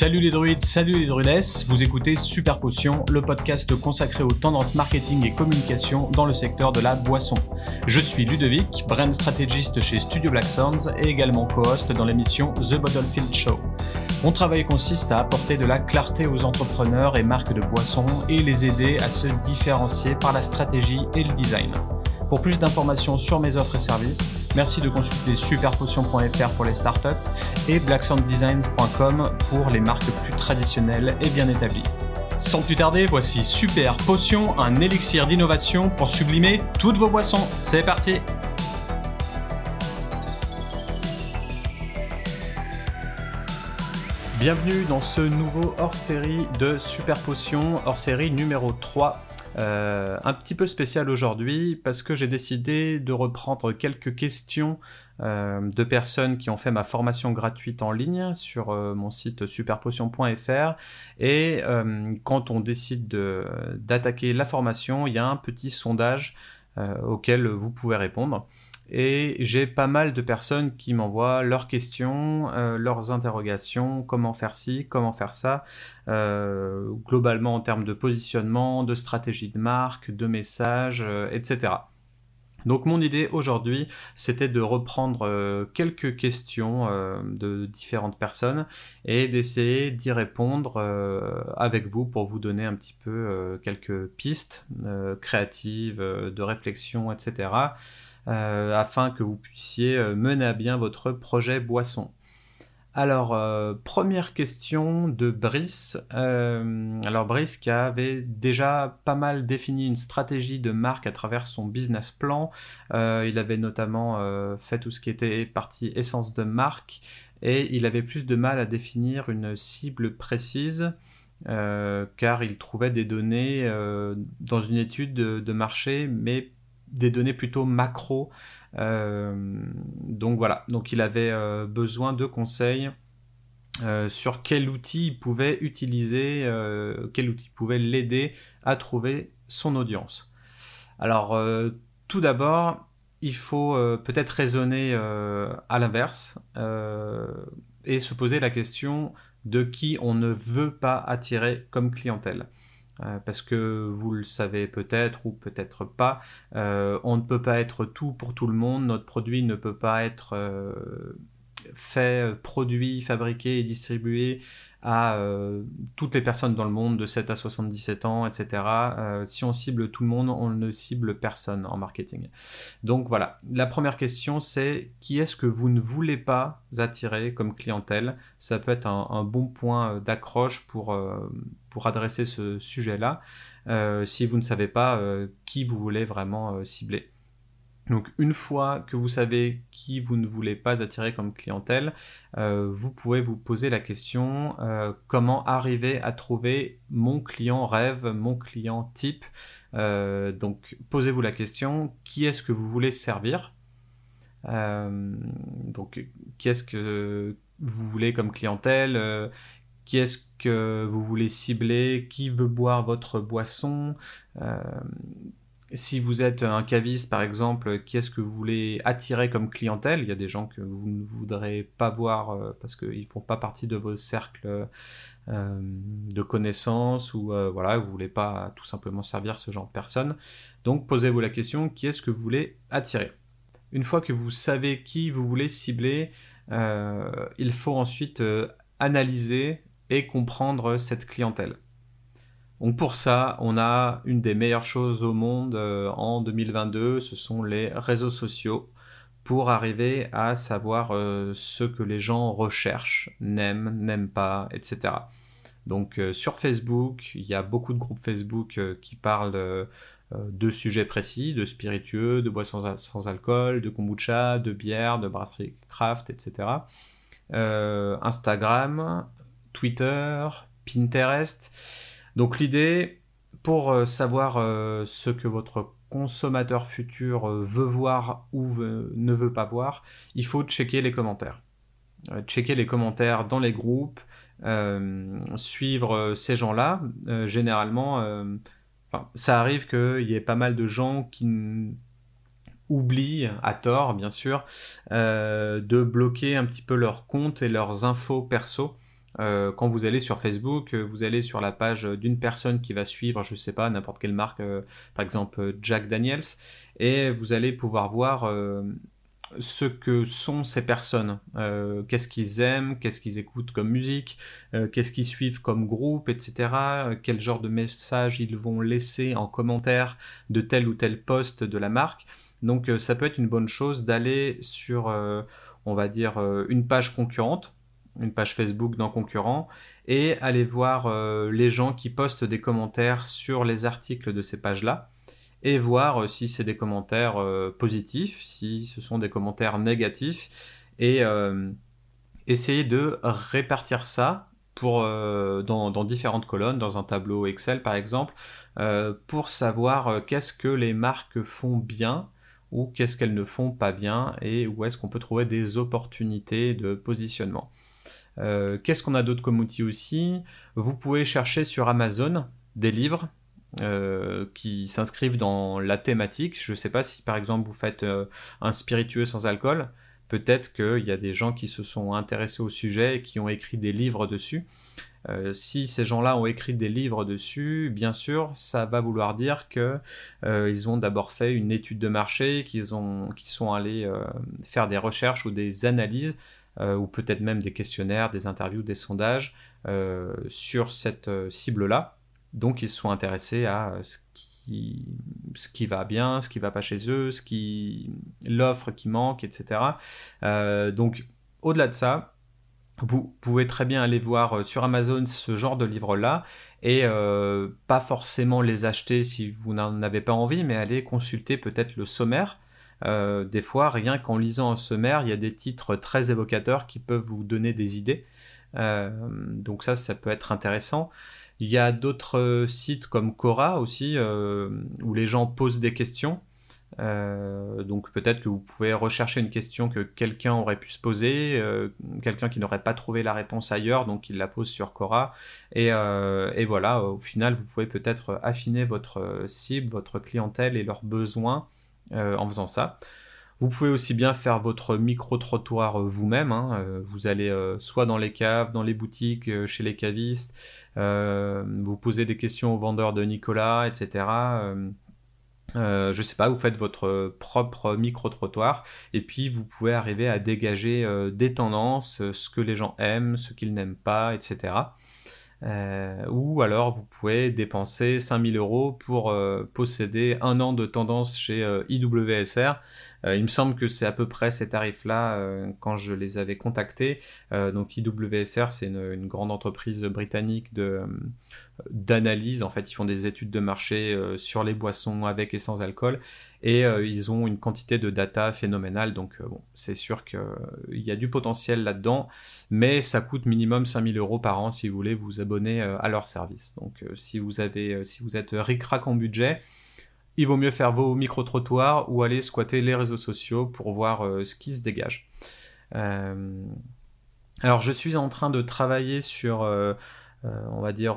Salut les druides, salut les druidesses, vous écoutez Super Potion, le podcast consacré aux tendances marketing et communication dans le secteur de la boisson. Je suis Ludovic, brand strategist chez Studio Black Sounds et également co-host dans l'émission The Bottlefield Show. Mon travail consiste à apporter de la clarté aux entrepreneurs et marques de boissons et les aider à se différencier par la stratégie et le design. Pour plus d'informations sur mes offres et services, merci de consulter superpotion.fr pour les startups et blacksounddesigns.com pour les marques plus traditionnelles et bien établies. Sans plus tarder, voici Super Potion, un élixir d'innovation pour sublimer toutes vos boissons. C'est parti Bienvenue dans ce nouveau hors-série de Super Potion, hors-série numéro 3. Euh, un petit peu spécial aujourd'hui parce que j'ai décidé de reprendre quelques questions euh, de personnes qui ont fait ma formation gratuite en ligne sur euh, mon site superpotion.fr et quand on décide d'attaquer la formation, il y a un petit sondage auquel vous pouvez répondre. Et j'ai pas mal de personnes qui m'envoient leurs questions, euh, leurs interrogations, comment faire ci, comment faire ça, euh, globalement en termes de positionnement, de stratégie de marque, de message, euh, etc. Donc mon idée aujourd'hui, c'était de reprendre quelques questions de différentes personnes et d'essayer d'y répondre avec vous pour vous donner un petit peu quelques pistes créatives, de réflexion, etc. Euh, afin que vous puissiez euh, mener à bien votre projet boisson. Alors, euh, première question de Brice. alors, Brice qui avait déjà pas mal défini une stratégie de marque à travers son business plan. il avait notamment fait tout ce qui était partie essence de marque et il avait plus de mal à définir une cible précise. car il trouvait des données dans une étude de marché, mais des données plutôt macro. Euh, donc voilà, donc il avait euh, besoin de conseils euh, sur quel outil il pouvait utiliser, quel outil pouvait l'aider à trouver son audience. Alors tout d'abord, il faut peut-être raisonner à l'inverse et se poser la question de qui on ne veut pas attirer comme clientèle. Euh, parce que vous le savez peut-être ou peut-être pas, euh, on ne peut pas être tout pour tout le monde, notre produit ne peut pas être euh, fait, produit, fabriqué et distribué à euh, toutes les personnes dans le monde de 7 à 77 ans, etc. Euh, si on cible tout le monde, on ne cible personne en marketing. Donc voilà, la première question c'est qui est-ce que vous ne voulez pas attirer comme clientèle? Ça peut être un, bon point euh, d'accroche pour, pour adresser ce sujet-là, si vous ne savez pas qui vous voulez vraiment cibler. Donc une fois que vous savez qui vous ne voulez pas attirer comme clientèle, euh, vous pouvez vous poser la question euh, comment arriver à trouver mon client rêve, mon client type? Euh, donc posez-vous la question qui est-ce que vous voulez servir? Donc qui est-ce que vous voulez comme clientèle? Qui est-ce que vous voulez cibler, qui veut boire votre boisson, si vous êtes un caviste, par exemple, qui est-ce que vous voulez attirer comme clientèle? Il y a des gens que vous ne voudrez pas voir euh, parce qu'ils ne font pas partie de vos cercles euh, de connaissances ou euh, voilà, vous ne voulez pas tout simplement servir ce genre de personnes. Donc posez-vous la question, qui est-ce que vous voulez attirer? Une fois que vous savez qui vous voulez cibler, il faut ensuite analyser et comprendre cette clientèle. Donc pour ça, on a une des meilleures choses au monde euh, en 2022, ce sont les réseaux sociaux pour arriver à savoir euh, ce que les gens recherchent, n'aiment, n'aiment pas, etc. Donc euh, sur Facebook, il y a beaucoup de groupes Facebook qui parlent de sujets précis, de spiritueux, de boissons sans alcool, de kombucha, de bière, de brasserie craft, etc. Instagram, Twitter, Pinterest. Donc l'idée, pour euh, savoir euh, ce que votre consommateur futur euh, veut voir ou ne veut pas voir, il faut checker les commentaires. checker les commentaires dans les groupes, suivre ces gens-là. généralement, ça arrive qu'il y ait pas mal de gens qui oublient, à tort bien sûr, de bloquer un petit peu leurs comptes et leurs infos perso quand vous allez sur Facebook, vous allez sur la page d'une personne qui va suivre, je ne sais pas, n'importe quelle marque, par exemple Jack Daniels, et vous allez pouvoir voir ce que sont ces personnes, euh, qu'est-ce qu'ils aiment, qu'est-ce qu'ils écoutent comme musique, euh, qu'est-ce qu'ils suivent comme groupe, etc., quel genre de message ils vont laisser en commentaire de tel ou tel poste de la marque. Donc euh, ça peut être une bonne chose d'aller sur, on va dire, une page concurrente, une page Facebook d'un concurrent, et aller voir les gens qui postent des commentaires sur les articles de ces pages-là et voir euh, si c'est des commentaires euh, positifs, si ce sont des commentaires négatifs, et euh, essayer de répartir ça pour, dans, différentes colonnes, dans un tableau Excel par exemple, pour savoir qu'est-ce que les marques font bien ou qu'est-ce qu'elles ne font pas bien et où est-ce qu'on peut trouver des opportunités de positionnement. Qu'est-ce qu'on a d'autre comme outil aussi? Vous pouvez chercher sur Amazon des livres euh, qui s'inscrivent dans la thématique. Je ne sais pas si par exemple vous faites euh, un spiritueux sans alcool, peut-être qu'il y a des gens qui se sont intéressés au sujet et qui ont écrit des livres dessus. Euh, si ces gens-là ont écrit des livres dessus, bien sûr, ça va vouloir dire que ils ont d'abord fait une étude de marché, qu'ils qu'ils sont allés faire des recherches ou des analyses, ou peut-être même des questionnaires, des interviews, des sondages sur cette cible-là. Donc ils sont intéressés à ce qui, va bien, ce qui va pas chez eux, ce qui l'offre qui manque, etc. Euh, donc au-delà de ça, vous pouvez très bien aller voir euh, sur Amazon ce genre de livres-là et euh, pas forcément les acheter si vous n'en avez pas envie, mais aller consulter peut-être le sommaire. Des fois, rien qu'en lisant un sommaire, il y a des titres très évocateurs qui peuvent vous donner des idées. donc ça, ça peut être intéressant. Il y a d'autres euh, sites comme Quora aussi, euh, où les gens posent des questions. Euh, donc peut-être que vous pouvez rechercher une question que quelqu'un aurait pu se poser, quelqu'un qui n'aurait pas trouvé la réponse ailleurs, donc il la pose sur Quora. Et, et voilà, au final, vous pouvez peut-être affiner votre cible, votre clientèle et leurs besoins en faisant ça. Vous pouvez aussi bien faire votre micro-trottoir vous-même. Hein. Vous allez soit dans les caves, dans les boutiques, chez les cavistes, euh, vous posez des questions aux vendeurs de Nicolas, etc. Euh, euh, je sais pas, vous faites votre propre micro-trottoir et puis vous pouvez arriver à dégager des tendances, ce que les gens aiment, ce qu'ils n'aiment pas, etc. ou alors vous pouvez dépenser 5000 euros pour posséder un an de tendance chez IWSR euh, il me semble que c'est à peu près ces tarifs-là euh, quand je les avais contactés. Euh, donc IWSR, c'est une, grande entreprise britannique d'analyse. En fait, ils font des études de marché sur les boissons avec et sans alcool. Et ils ont une quantité de data phénoménale. Donc bon, c'est sûr qu'il y a du potentiel là-dedans. Mais ça coûte minimum 5000 euros par an si vous voulez vous abonner à leur service. Donc si vous avez, si vous êtes ric-rac en budget, il vaut mieux faire vos micro-trottoirs ou aller squatter les réseaux sociaux pour voir euh, ce qui se dégage. Euh, alors je suis en train de travailler sur, euh, on va dire,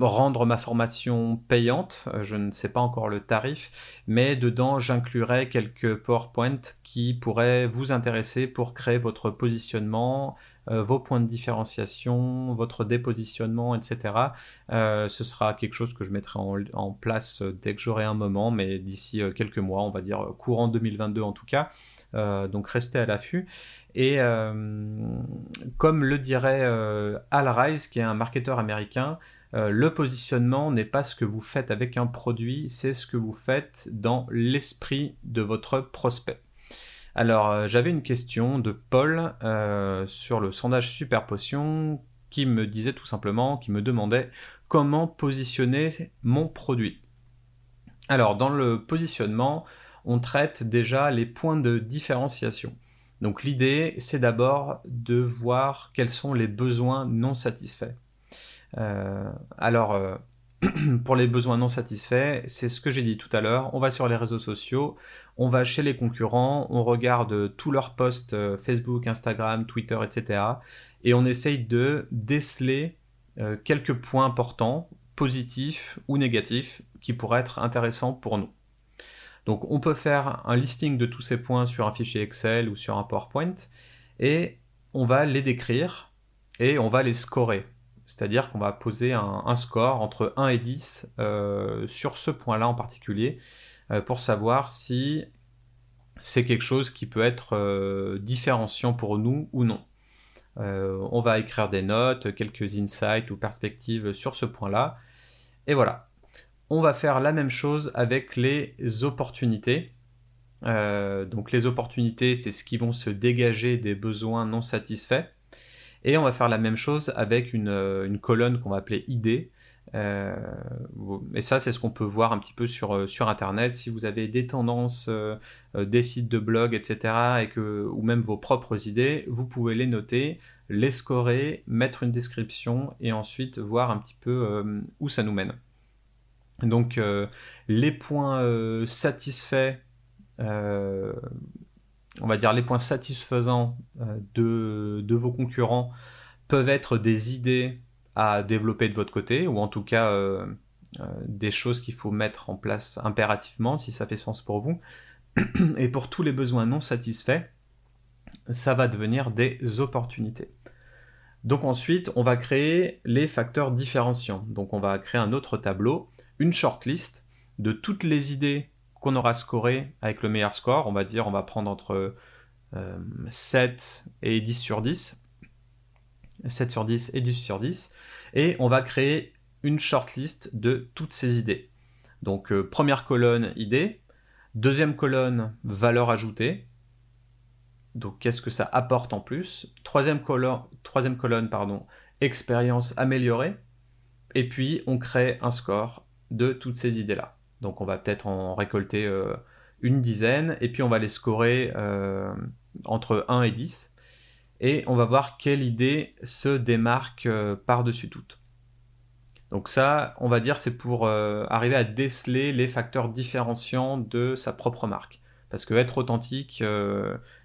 rendre ma formation payante. je ne sais pas encore le tarif, mais dedans j'inclurai quelques PowerPoint qui pourraient vous intéresser pour créer votre positionnement, euh, vos points de différenciation, votre dépositionnement, etc. Euh, ce sera quelque chose que je mettrai en, place dès que j'aurai un moment, mais d'ici euh, quelques mois, on va dire courant 2022 en tout cas. donc restez à l'affût. Et comme le dirait Al Rice, qui est un marketeur américain, le positionnement n'est pas ce que vous faites avec un produit, c'est ce que vous faites dans l'esprit de votre prospect. Alors, euh, j'avais une question de Paul euh, sur le sondage Super Potion qui me disait tout simplement, qui me demandait comment positionner mon produit. Alors, dans le positionnement, on traite déjà les points de différenciation. Donc, l'idée, c'est d'abord de voir quels sont les besoins non satisfaits. Euh, alors, pour les besoins non satisfaits, c'est ce que j'ai dit tout à l'heure. On va sur les réseaux sociaux, on va chez les concurrents, on regarde tous leurs posts euh, Facebook, Instagram, Twitter, etc. Et on essaye de déceler euh, quelques points importants, positifs ou négatifs, qui pourraient être intéressants pour nous. Donc on peut faire un listing de tous ces points sur un fichier Excel ou sur un PowerPoint, et on va les décrire et on va les scorer. C'est-à-dire qu'on va poser un, score entre 1 et 10 euh, sur ce point-là en particulier pour savoir si c'est quelque chose qui peut être euh, différenciant pour nous ou non. on va écrire des notes, quelques insights ou perspectives sur ce point-là. Et voilà. On va faire la même chose avec les opportunités. donc les opportunités, c'est ce qui vont se dégager des besoins non satisfaits. Et on va faire la même chose avec une, euh, colonne qu'on va appeler ID. Euh, et ça, c'est ce qu'on peut voir un petit peu sur, euh, sur Internet. Si vous avez des tendances, des sites de blog, etc., et que, ou même vos propres idées, vous pouvez les noter, les scorer, mettre une description et ensuite voir un petit peu où ça nous mène. Donc, les points satisfaits on va dire, les points satisfaisants euh, de, vos concurrents peuvent être des idées à développer de votre côté, ou en tout cas euh, euh, des choses qu'il faut mettre en place impérativement, si ça fait sens pour vous. Et pour tous les besoins non satisfaits, ça va devenir des opportunités. Donc ensuite, on va créer les facteurs différenciants. Donc on va créer un autre tableau, une shortlist de toutes les idées qu'on aura scoré avec le meilleur score. On va dire, on va prendre entre 7 euh, et 10 sur 10. 7 sur 10 et 10 sur 10. Et on va créer une shortlist de toutes ces idées. Donc euh, première colonne idée, deuxième colonne valeur ajoutée. Donc qu'est-ce que ça apporte en plus? Troisième colonne, troisième colonne pardon, expérience améliorée. Et puis on crée un score de toutes ces idées-là. Donc on va peut-être en récolter euh, une dizaine, et puis on va les scorer euh, entre 1 et 10. Et on va voir quelle idée se démarque euh, par-dessus toute. Donc ça, on va dire, c'est pour arriver à déceler les facteurs différenciants de sa propre marque. Parce que être authentique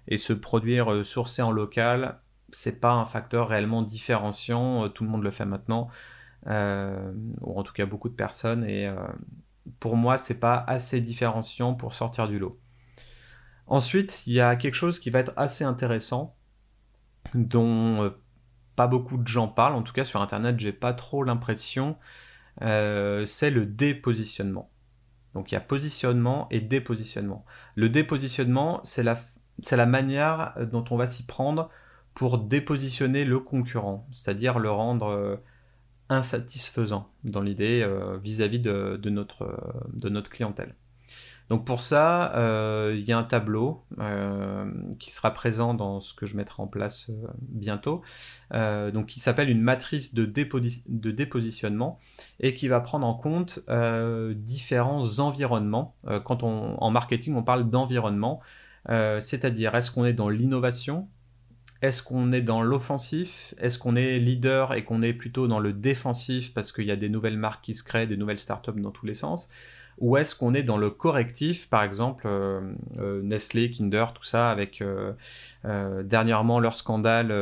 et se produire sourcé en local, c'est pas un facteur réellement différenciant. tout le monde le fait maintenant, ou en tout cas beaucoup de personnes, et, pour moi, c'est pas assez différenciant pour sortir du lot. Ensuite, il y a quelque chose qui va être assez intéressant, dont euh, pas beaucoup de gens parlent, en tout cas sur Internet, j'ai pas trop l'impression, euh, c'est le dépositionnement. Donc il y a positionnement et dépositionnement. Le dépositionnement, c'est la, manière dont on va s'y prendre pour dépositionner le concurrent, c'est-à-dire le rendre euh, insatisfaisant dans l'idée vis-à-vis de notre clientèle. Donc pour ça, euh, il y a un tableau euh, qui sera présent dans ce que je mettrai en place bientôt, donc qui s'appelle une matrice de, de, dépositionnement et qui va prendre en compte différents environnements. quand on, en marketing, on parle d'environnement, c'est-à-dire est-ce qu'on est dans l'innovation, est-ce qu'on est dans l'offensif? Est-ce qu'on est leader et qu'on est plutôt dans le défensif parce qu'il y a des nouvelles marques qui se créent, des nouvelles startups dans tous les sens? Ou est-ce qu'on est dans le correctif, par exemple euh, euh, Nestlé, Kinder, tout ça, avec euh, dernièrement leur scandale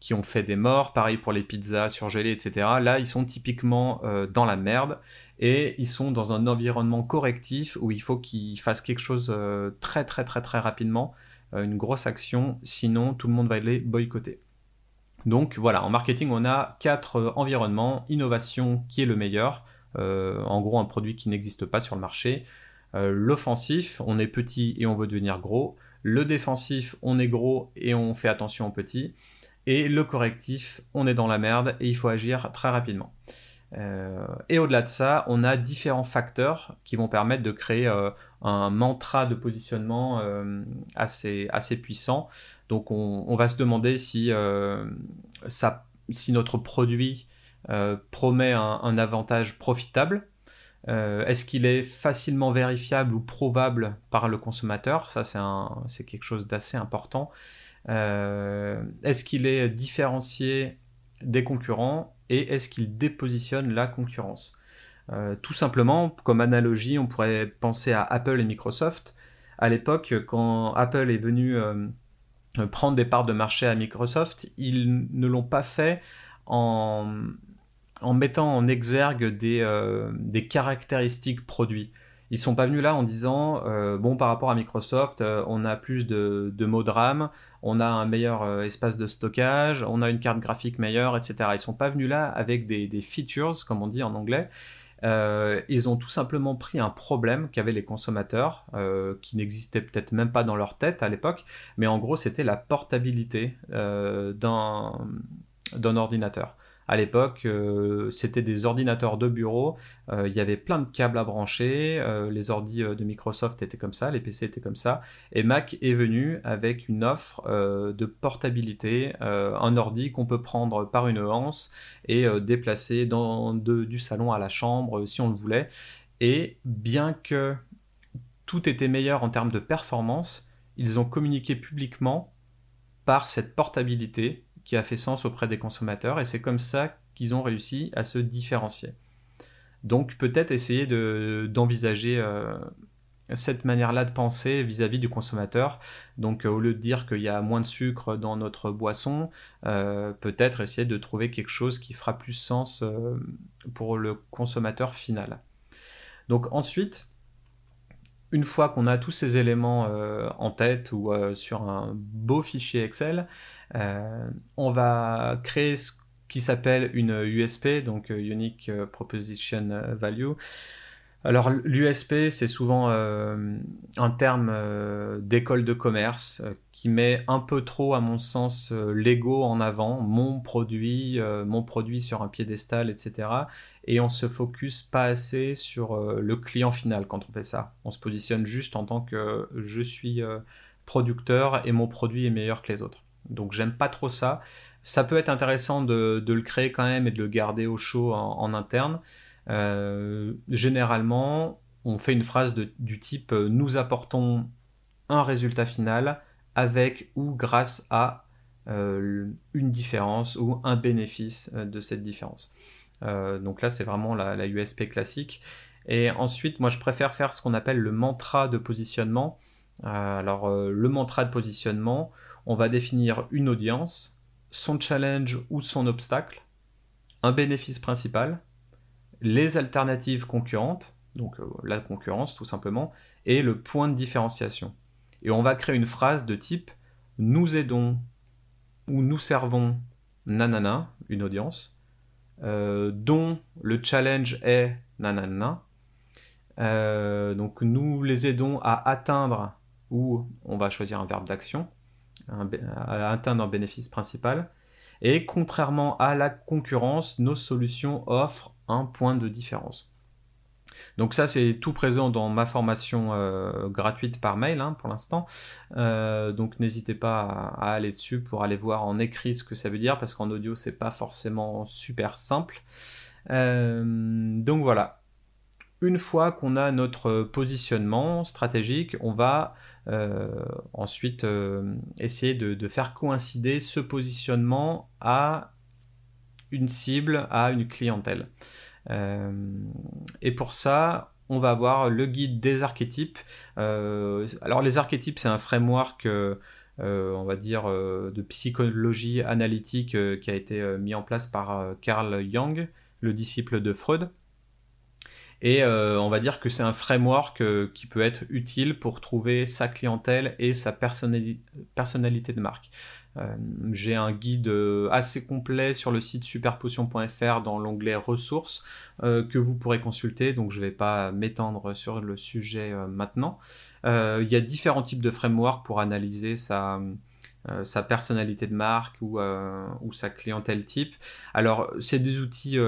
qui ont fait des morts, pareil pour les pizzas surgelées, etc. Là, ils sont typiquement dans la merde et ils sont dans un environnement correctif où il faut qu'ils fassent quelque chose très très très très rapidement une grosse action, sinon tout le monde va les boycotter. Donc voilà, en marketing, on a quatre environnements. Innovation qui est le meilleur, en gros un produit qui n'existe pas sur le marché. L'offensif, on est petit et on veut devenir gros. Le défensif, on est gros et on fait attention aux petits. Et le correctif, on est dans la merde et il faut agir très rapidement. Euh, et au-delà de ça, on a différents facteurs qui vont permettre de créer euh, un mantra de positionnement euh, assez, puissant. Donc on, va se demander si notre produit promet un, avantage profitable. Est-ce qu'il est facilement vérifiable ou prouvable par le consommateur? Ça, c'est quelque chose d'assez important. Est-ce qu'il est différencié des concurrents et est-ce qu'il dépositionne la concurrence? Euh, Tout simplement, comme analogie, on pourrait penser à Apple et Microsoft. À l'époque, quand Apple est venu euh, prendre des parts de marché à Microsoft, ils ne l'ont pas fait en, mettant en exergue des, euh, des caractéristiques produits. Ils sont pas venus là en disant bon par rapport à Microsoft, on a plus de, mots de RAM, on a un meilleur espace de stockage, on a une carte graphique meilleure, etc. Ils sont pas venus là avec des, des features, comme on dit en anglais. Euh, ils ont tout simplement pris un problème qu'avaient les consommateurs, euh, qui n'existait peut-être même pas dans leur tête à l'époque, mais en gros c'était la portabilité euh, d'un ordinateur. À l'époque, euh, c'était des ordinateurs de bureau, euh, il y avait plein de câbles à brancher, euh, les ordis de Microsoft étaient comme ça, les PC étaient comme ça, et Mac est venu avec une offre de portabilité, un ordi qu'on peut prendre par une hanse et déplacer du salon à la chambre si on le voulait. Et bien que tout était meilleur en termes de performance, ils ont communiqué publiquement par cette portabilité qui a fait sens auprès des consommateurs et c'est comme ça qu'ils ont réussi à se différencier. Donc peut-être essayer d'envisager euh, cette manière-là de penser vis-à-vis du consommateur. Donc euh, au lieu de dire qu'il y a moins de sucre dans notre boisson, euh, peut-être essayer de trouver quelque chose qui fera plus sens pour le consommateur final. Donc ensuite, une fois qu'on a tous ces éléments en tête ou sur un beau fichier Excel, euh, on va créer ce qui s'appelle une USP, donc euh, Unique euh, Proposition Value. Alors l'USP, c'est souvent un terme d'école de commerce qui met un peu trop, à mon sens, l'ego en avant, mon produit, mon produit sur un piédestal, etc. Et on se focus pas assez sur le client final quand on fait ça. On se positionne juste en tant que je suis producteur et mon produit est meilleur que les autres. Donc j'aime pas trop ça. Ça peut être intéressant de, le créer quand même et de le garder au chaud en, interne. Euh, généralement, on fait une phrase du type euh, nous apportons un résultat final avec ou grâce à euh, une différence ou un bénéfice de cette différence. donc là, c'est vraiment la, la, USP classique. Et ensuite, moi, je préfère faire ce qu'on appelle le mantra de positionnement. alors, le mantra de positionnement, on va définir une audience, son challenge ou son obstacle, un bénéfice principal, les alternatives concurrentes, donc euh, la concurrence tout simplement, et le point de différenciation. Et on va créer une phrase de type nous aidons ou nous servons nanana, une audience, euh, dont le challenge est nanana. Euh, donc nous les aidons à atteindre, ou on va choisir un verbe d'action, à atteindre un bénéfice principal. Et contrairement à la concurrence, nos solutions offrent un point de différence. Donc ça, c'est tout présent dans ma formation euh, gratuite par mail hein, pour l'instant. Euh, donc n'hésitez pas à, aller dessus pour aller voir en écrit ce que ça veut dire, parce qu'en audio, c'est pas forcément super simple. Euh, donc voilà. Une fois qu'on a notre positionnement stratégique, on va ensuite, euh, essayer de, faire coïncider ce positionnement à une cible, à une clientèle. Euh, et pour ça, on va avoir le guide des archétypes. alors les archétypes, c'est un framework, on va dire, de psychologie analytique qui a été mis en place par Carl Jung, le disciple de Freud. Et euh, on va dire que c'est un framework euh, qui peut être utile pour trouver sa clientèle et sa personnalité de marque. Euh, j'ai un guide assez complet sur le site superpotion.fr dans l'onglet ressources que vous pourrez consulter, donc je ne vais pas m'étendre sur le sujet maintenant. Il y a différents types de frameworks pour analyser sa, personnalité de marque ou, ou, sa clientèle type. Alors, c'est des outils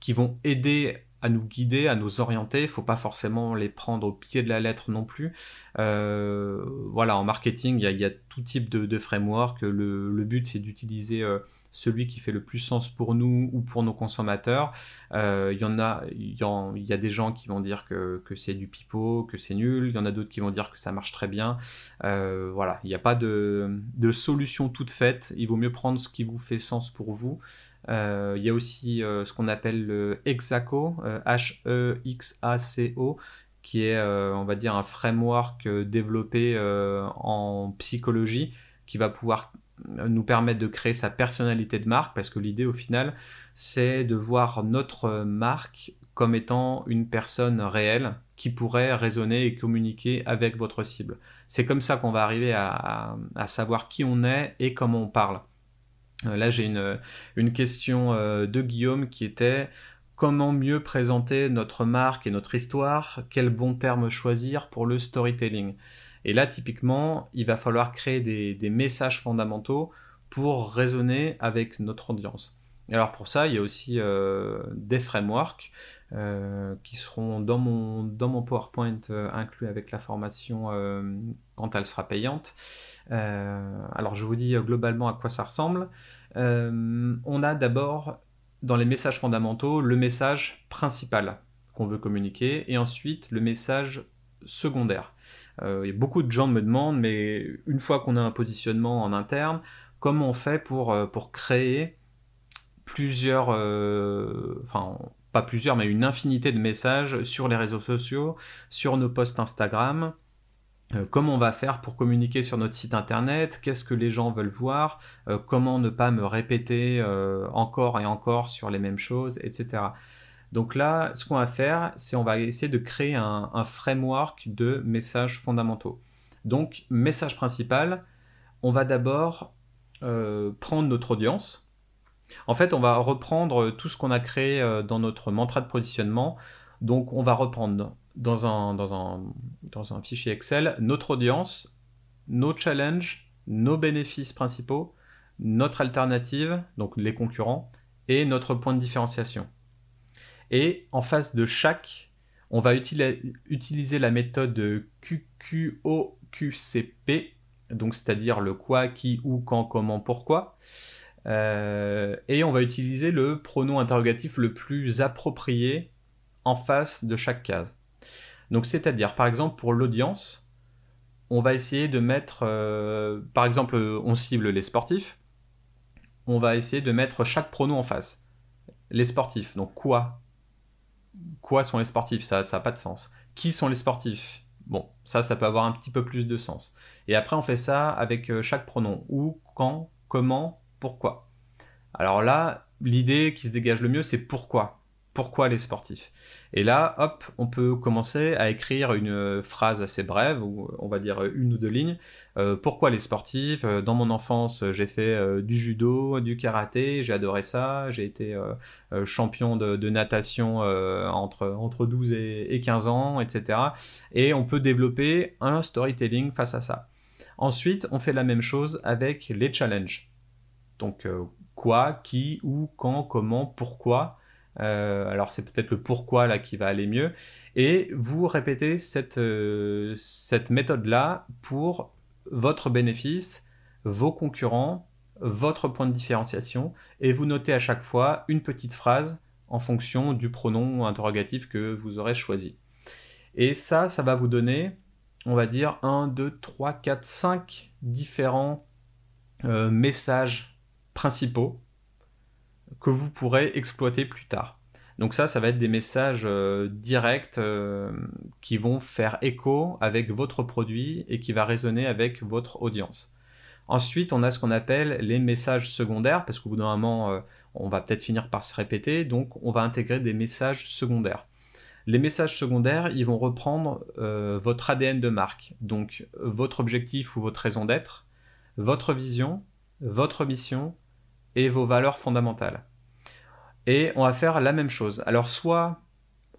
qui vont aider à nous guider, à nous orienter. Il faut pas forcément les prendre au pied de la lettre non plus. Euh, voilà, en marketing, il y, a tout type de, framework. Le, but, c'est d'utiliser euh, celui qui fait le plus sens pour nous ou pour nos consommateurs. Euh, il y en a, il y, a des gens qui vont dire que, c'est du pipeau, que c'est nul. Il y en a d'autres qui vont dire que ça marche très bien. voilà, il n'y a pas de, solution toute faite. Il vaut mieux prendre ce qui vous fait sens pour vous. Euh, il y a aussi euh, ce qu'on appelle le Hexaco, H-E-X-A-C-O, qui est, euh, on va dire, un framework développé en psychologie qui va pouvoir nous permettre de créer sa personnalité de marque, parce que l'idée au final, c'est de voir notre marque comme étant une personne réelle qui pourrait raisonner et communiquer avec votre cible. C'est comme ça qu'on va arriver à, savoir qui on est et comment on parle. Euh, là, j'ai une, question euh, de Guillaume qui était comment mieux présenter notre marque et notre histoire, quel bon terme choisir pour le storytelling? Et là, typiquement, il va falloir créer des, messages fondamentaux pour raisonner avec notre audience. Alors pour ça, il y a aussi euh, des frameworks euh, qui seront dans mon, dans mon PowerPoint euh, inclus avec la formation quand elle sera payante. alors je vous dis globalement à quoi ça ressemble. on a d'abord dans les messages fondamentaux le message principal qu'on veut communiquer et ensuite le message secondaire. Euh, beaucoup de gens me demandent, mais une fois qu'on a un positionnement en interne, comment on fait pour, euh, créer plusieurs, euh, enfin pas plusieurs, mais une infinité de messages sur les réseaux sociaux, sur nos posts Instagram, comment on va faire pour communiquer sur notre site internet, qu'est-ce que les gens veulent voir, comment ne pas me répéter encore et encore sur les mêmes choses, etc. Donc là, ce qu'on va faire, c'est on va essayer de créer un, framework de messages fondamentaux. Donc, message principal, on va d'abord euh, prendre notre audience. En fait, on va reprendre tout ce qu'on a créé euh, dans notre mantra de positionnement. Donc, on va reprendre dans un, fichier Excel notre audience, nos challenges, nos bénéfices principaux, notre alternative, donc les concurrents, et notre point de différenciation. Et en face de chaque, on va utiliser la méthode QQOQCP, donc c'est-à-dire le quoi, qui, où, quand, comment, pourquoi. Euh, et on va utiliser le pronom interrogatif le plus approprié en face de chaque case. Donc c'est-à-dire, par exemple, pour l'audience, on va essayer de mettre, euh, par exemple, on cible les sportifs, on va essayer de mettre chaque pronom en face. Les sportifs, donc quoi, quoi sont les sportifs Ça n'a pas de sens. Qui sont les sportifs? Bon, ça, ça peut avoir un petit peu plus de sens. Et après, on fait ça avec euh, chaque pronom. Où, quand, comment, pourquoi? Alors là, l'idée qui se dégage le mieux, c'est pourquoi pourquoi les sportifs. Et là, hop, on peut commencer à écrire une phrase assez brève, ou on va dire une ou deux lignes. Euh, pourquoi les sportifs euh, Dans mon enfance, j'ai fait euh, du judo, du karaté, j'ai adoré ça, j'ai été champion de, natation entre, entre 12 et, et 15 ans, etc. Et on peut développer un storytelling face à ça. Ensuite, on fait la même chose avec les challenges. Donc, quoi, qui, où, quand, comment, pourquoi euh, alors c'est peut-être le pourquoi là qui va aller mieux. Et vous répétez cette, euh, cette méthode-là pour votre bénéfice, vos concurrents, votre point de différenciation, et vous notez à chaque fois une petite phrase en fonction du pronom interrogatif que vous aurez choisi. Et ça, ça va vous donner, on va dire, 1, 2, 3, 4, 5 différents euh, messages principaux que vous pourrez exploiter plus tard. Donc ça, ça va être des messages euh, directs euh, qui vont faire écho avec votre produit et qui va résonner avec votre audience. Ensuite, on a ce qu'on appelle les messages secondaires, parce qu'au bout d'un moment, euh, on va peut-être finir par se répéter, donc on va intégrer des messages secondaires. Les messages secondaires, ils vont reprendre votre ADN de marque, donc votre objectif ou votre raison d'être, votre vision, votre mission, et vos valeurs fondamentales. Et on va faire la même chose. Alors soit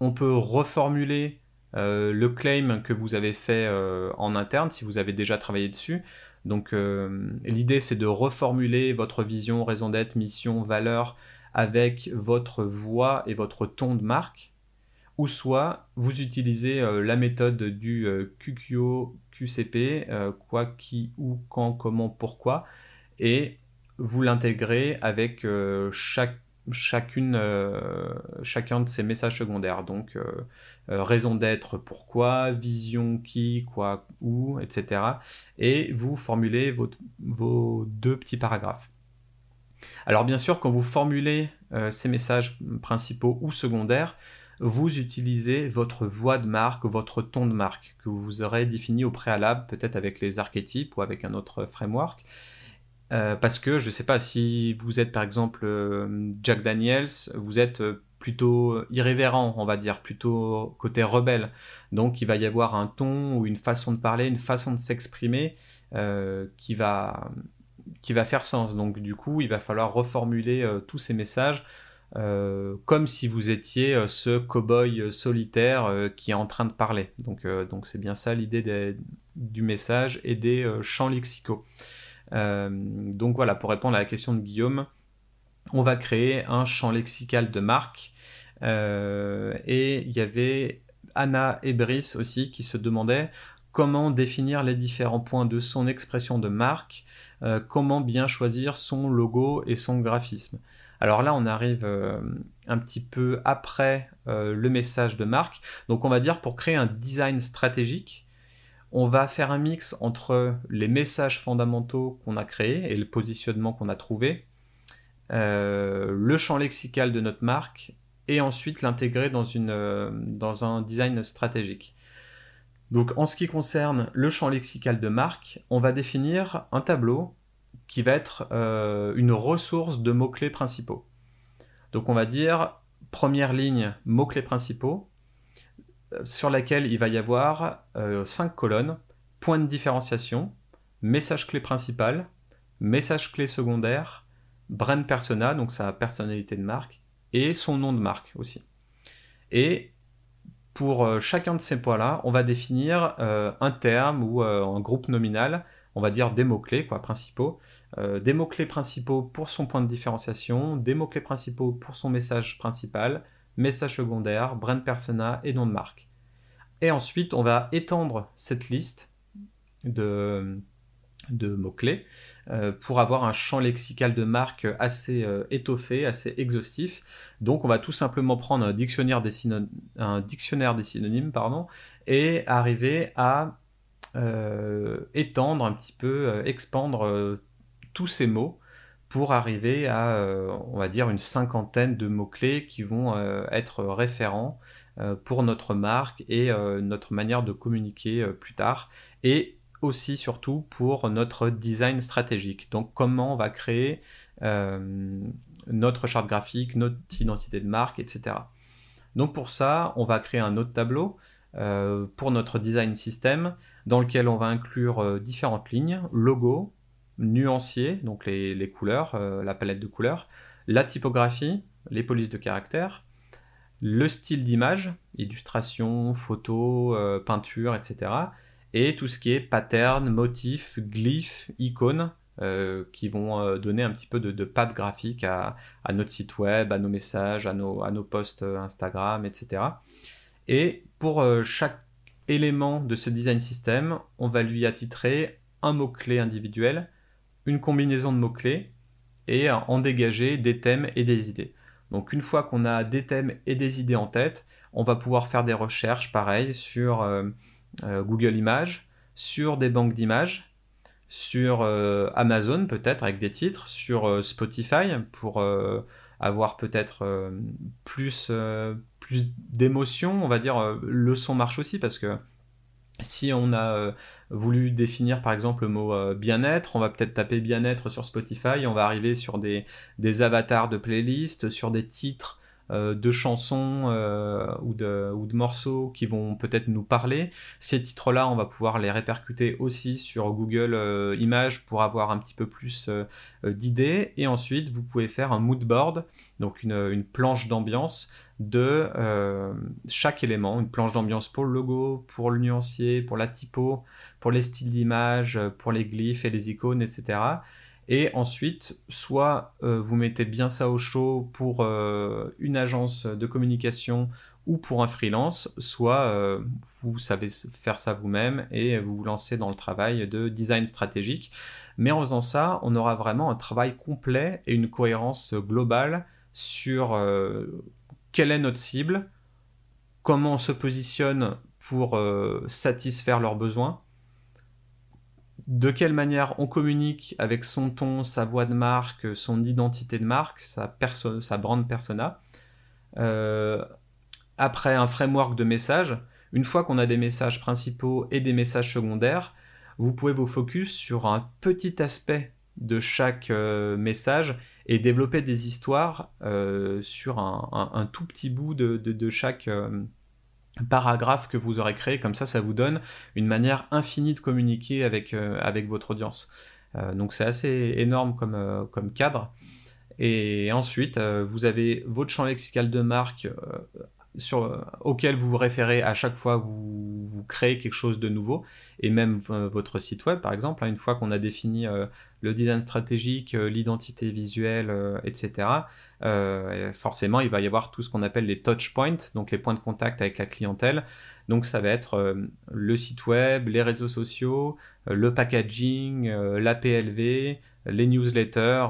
on peut reformuler euh, le claim que vous avez fait euh, en interne si vous avez déjà travaillé dessus. Donc euh, l'idée c'est de reformuler votre vision, raison d'être, mission, valeur avec votre voix et votre ton de marque. Ou soit vous utilisez la méthode du QQO QCP, quoi, qui, où, quand, comment, pourquoi, et vous l'intégrez avec euh, chacune, euh, chacun de ces messages secondaires. Donc, euh, raison d'être, pourquoi, vision, qui, quoi, où, etc. Et vous formulez vos deux petits paragraphes. Alors bien sûr, quand vous formulez ces messages principaux ou secondaires, vous utilisez votre voix de marque, votre ton de marque, que vous aurez défini au préalable, peut-être avec les archétypes ou avec un autre framework. Euh, parce que je ne sais pas si vous êtes par exemple euh, Jack Daniels, vous êtes euh, plutôt irrévérent, on va dire, plutôt côté rebelle. Donc il va y avoir un ton ou une façon de parler, une façon de s'exprimer qui va qui va faire sens. Donc du coup, il va falloir reformuler tous ces messages comme si vous étiez ce cow-boy solitaire qui est en train de parler. Donc donc c'est bien ça l'idée du message et des champs lexicaux. Donc voilà, pour répondre à la question de Guillaume, on va créer un champ lexical de marque. et il y avait Anna et Brice aussi qui se demandaient comment définir les différents points de son expression de marque, comment bien choisir son logo et son graphisme. Alors là, on arrive euh, un petit peu après euh, le message de marque. Donc on va dire pour créer un design stratégique, on va faire un mix entre les messages fondamentaux qu'on a créés et le positionnement qu'on a trouvé, euh, le champ lexical de notre marque et ensuite l'intégrer dans, dans un design stratégique. Donc en ce qui concerne le champ lexical de marque, on va définir un tableau qui va être euh, une ressource de mots-clés principaux. Donc on va dire première ligne mots-clés principaux euh, sur laquelle il va y avoir euh, cinq colonnes, point de différenciation, message clé principal, message clé secondaire, brand persona, donc sa personnalité de marque, et son nom de marque aussi. Et pour chacun de ces points-là, on va définir un terme ou un groupe nominal, on va dire des mots-clés quoi, principaux, euh, des mots-clés principaux pour son point de différenciation, des mots-clés principaux pour son message principal, message secondaire, brand persona et nom de marque. Et ensuite, on va étendre cette liste de, mots-clés euh, pour avoir un champ lexical de marque assez euh, étoffé, assez exhaustif. Donc on va tout simplement prendre un dictionnaire des, dictionnaire des synonymes et arriver à étendre un petit peu, expandre tous ces mots pour arriver à, euh, on va dire, une cinquantaine de mots-clés qui vont euh, être référents euh, pour notre marque et notre manière de communiquer plus tard. Et aussi, surtout, pour notre design stratégique. Donc, comment on va créer notre charte graphique, notre identité de marque, etc. Donc, pour ça, on va créer un autre tableau pour notre design système dans lequel on va inclure différentes lignes, logo, nuancier, donc les, couleurs, euh, la palette de couleurs, la typographie, les polices de caractère, le style d'image, illustration, photo, euh, peinture, etc. Et tout ce qui est pattern, motif, glyphes, icônes, euh, qui vont donner un petit peu de, de graphique à, notre site web, à nos messages, à nos, à nos posts Instagram, etc. Et pour chaque élément de ce design system, on va lui attitrer un mot-clé individuel une combinaison de mots-clés et en dégager des thèmes et des idées. Donc une fois qu'on a des thèmes et des idées en tête, on va pouvoir faire des recherches pareil sur euh, euh, Google Images, sur des banques d'images, sur euh, Amazon peut-être avec des titres, sur Spotify pour avoir peut-être plus, plus d'émotion, on va dire le son marche aussi parce que si on a voulu définir par exemple le mot euh, bien-être, on va peut-être taper bien-être sur Spotify, on va arriver sur des, avatars de playlists, sur des titres euh, de chansons euh, ou, de, morceaux qui vont peut-être nous parler. Ces titres-là, on va pouvoir les répercuter aussi sur Google Images pour avoir un petit peu plus d'idées. Et ensuite, vous pouvez faire un mood board, donc une planche d'ambiance de euh, chaque élément, une planche d'ambiance pour le logo, pour le nuancier, pour la typo, pour les styles d'image, pour les glyphes et les icônes, etc. Et ensuite, soit euh, vous mettez bien ça au chaud pour euh, une agence de communication ou pour un freelance, soit vous savez faire ça vous-même et vous vous lancez dans le travail de design stratégique. Mais en faisant ça, on aura vraiment un travail complet et une cohérence globale sur quelle est notre cible, comment on se positionne pour euh, satisfaire leurs besoins, de quelle manière on communique avec son ton, sa voix de marque, son identité de marque, sa, sa brand persona. Euh, après un framework de messages, une fois qu'on a des messages principaux et des messages secondaires, vous pouvez vous focus sur un petit aspect de chaque euh, message et développer des histoires sur un, tout petit bout de, chaque paragraphe que vous aurez créé. Comme ça, ça vous donne une manière infinie de communiquer avec, avec votre audience. donc c'est assez énorme comme, comme cadre. Et ensuite, vous avez votre champ lexical de marque sur, auquel vous vous référez à chaque fois que vous, vous créez quelque chose de nouveau, et même euh, votre site web par exemple, hein, une fois qu'on a défini euh, le design stratégique, euh, l'identité visuelle, etc., forcément il va y avoir tout ce qu'on appelle les touch points, donc les points de contact avec la clientèle. Donc ça va être le site web, les réseaux sociaux, le packaging, la PLV, les newsletters,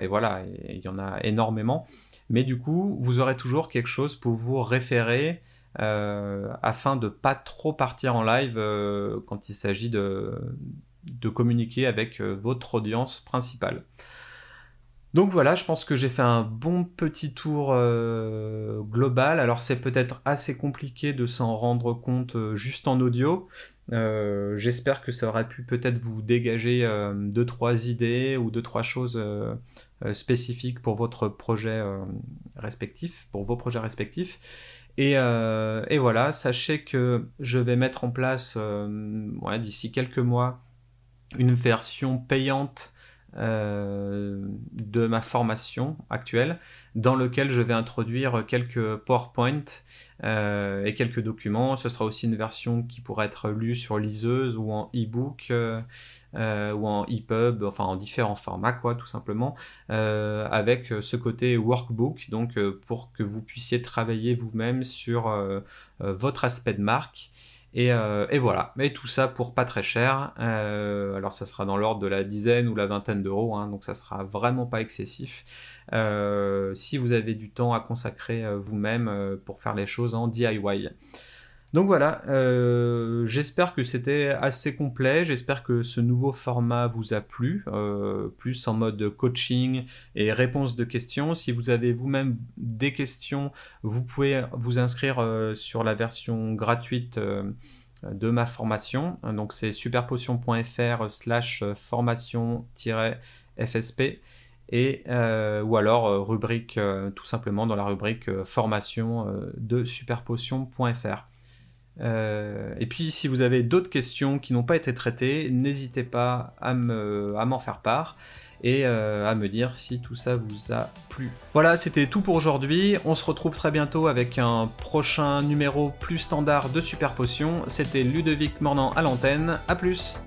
et voilà, il y en a énormément. Mais du coup, vous aurez toujours quelque chose pour vous référer euh, afin de pas trop partir en live euh, quand il s'agit de, communiquer avec euh, votre audience principale. Donc voilà, je pense que j'ai fait un bon petit tour global. Alors c'est peut-être assez compliqué de s'en rendre compte juste en audio. J'espère que ça aurait pu peut-être vous dégager deux trois idées ou deux trois choses spécifiques pour votre projet respectif, pour vos projets respectifs. Euh, et, voilà, sachez que je vais mettre en place euh, d'ici quelques mois une version payante euh, de ma formation actuelle dans lequel je vais introduire quelques PowerPoint et quelques documents. Ce sera aussi une version qui pourra être lue sur liseuse ou en e-book euh, ou en EPUB, enfin en différents formats quoi, tout simplement, euh, avec ce côté workbook, donc euh, pour que vous puissiez travailler vous-même sur votre aspect de marque. Et, voilà, mais tout ça pour pas très cher. alors ça sera dans l'ordre de la dizaine ou la vingtaine d'euros, hein, donc ça sera vraiment pas excessif. si vous avez du temps à consacrer vous-même pour faire les choses en DIY. Donc voilà, euh, j'espère que c'était assez complet, j'espère que ce nouveau format vous a plu, euh, plus en mode coaching et réponse de questions. Si vous avez vous-même des questions, vous pouvez vous inscrire euh, sur la version gratuite de ma formation. Donc c'est superpotion.fr slash formation-fsp ou alors rubrique tout simplement dans la rubrique formation de superpotion.fr. Euh, et puis si vous avez d'autres questions qui n'ont pas été traitées, n'hésitez pas à m'en faire part et euh, à me dire si tout ça vous a plu. Voilà, c'était tout pour aujourd'hui. On se retrouve très bientôt avec un prochain numéro plus standard de Super Potion. C'était Ludovic Mornan à l'antenne. A plus